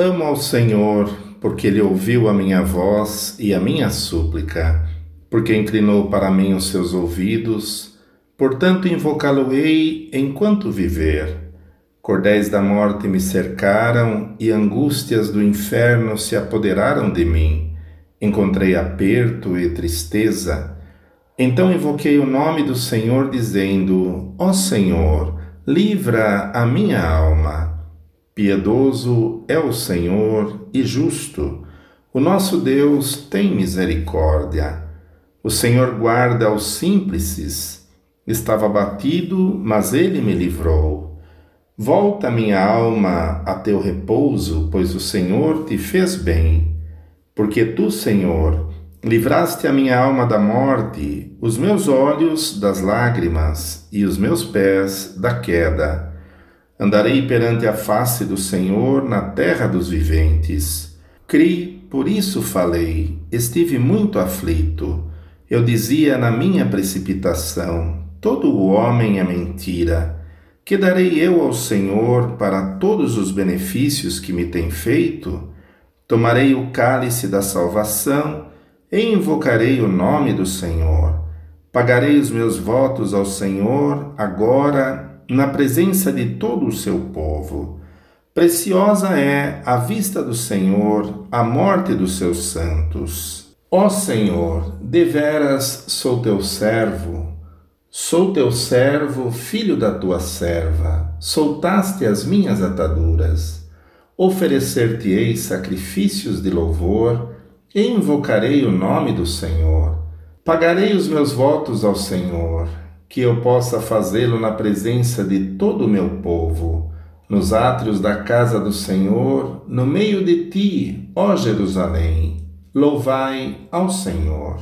Amo ao Senhor, porque Ele ouviu a minha voz e a minha súplica, porque inclinou para mim os seus ouvidos, portanto invocá-lo-ei enquanto viver. Cordéis da morte me cercaram e angústias do inferno se apoderaram de mim. Encontrei aperto e tristeza. Então invoquei o nome do Senhor, dizendo: Ó Senhor, livra a minha alma. Piedoso é o Senhor e justo. O nosso Deus tem misericórdia. O Senhor guarda aos simples. Estava abatido, mas ele me livrou. Volta minha alma a teu repouso, pois o Senhor te fez bem. Porque tu, Senhor, livraste a minha alma da morte, os meus olhos das lágrimas e os meus pés da queda Andarei perante a face do Senhor na terra dos viventes. Cri, por isso falei, estive muito aflito. Eu dizia na minha precipitação: todo o homem é mentira. Que darei eu ao Senhor para todos os benefícios que me tem feito? Tomarei o cálice da salvação e invocarei o nome do Senhor. Pagarei os meus votos ao Senhor agora na presença de todo o seu povo. Preciosa é a vista do Senhor a morte dos seus santos. Ó Senhor, deveras sou teu servo, sou teu servo, filho da tua serva, soltaste as minhas ataduras. Oferecer-te-ei sacrifícios de louvor e invocarei o nome do Senhor. Pagarei os meus votos ao Senhor que eu possa fazê-lo na presença de todo o meu povo, nos átrios da casa do Senhor, no meio de ti, ó Jerusalém. Louvai ao Senhor.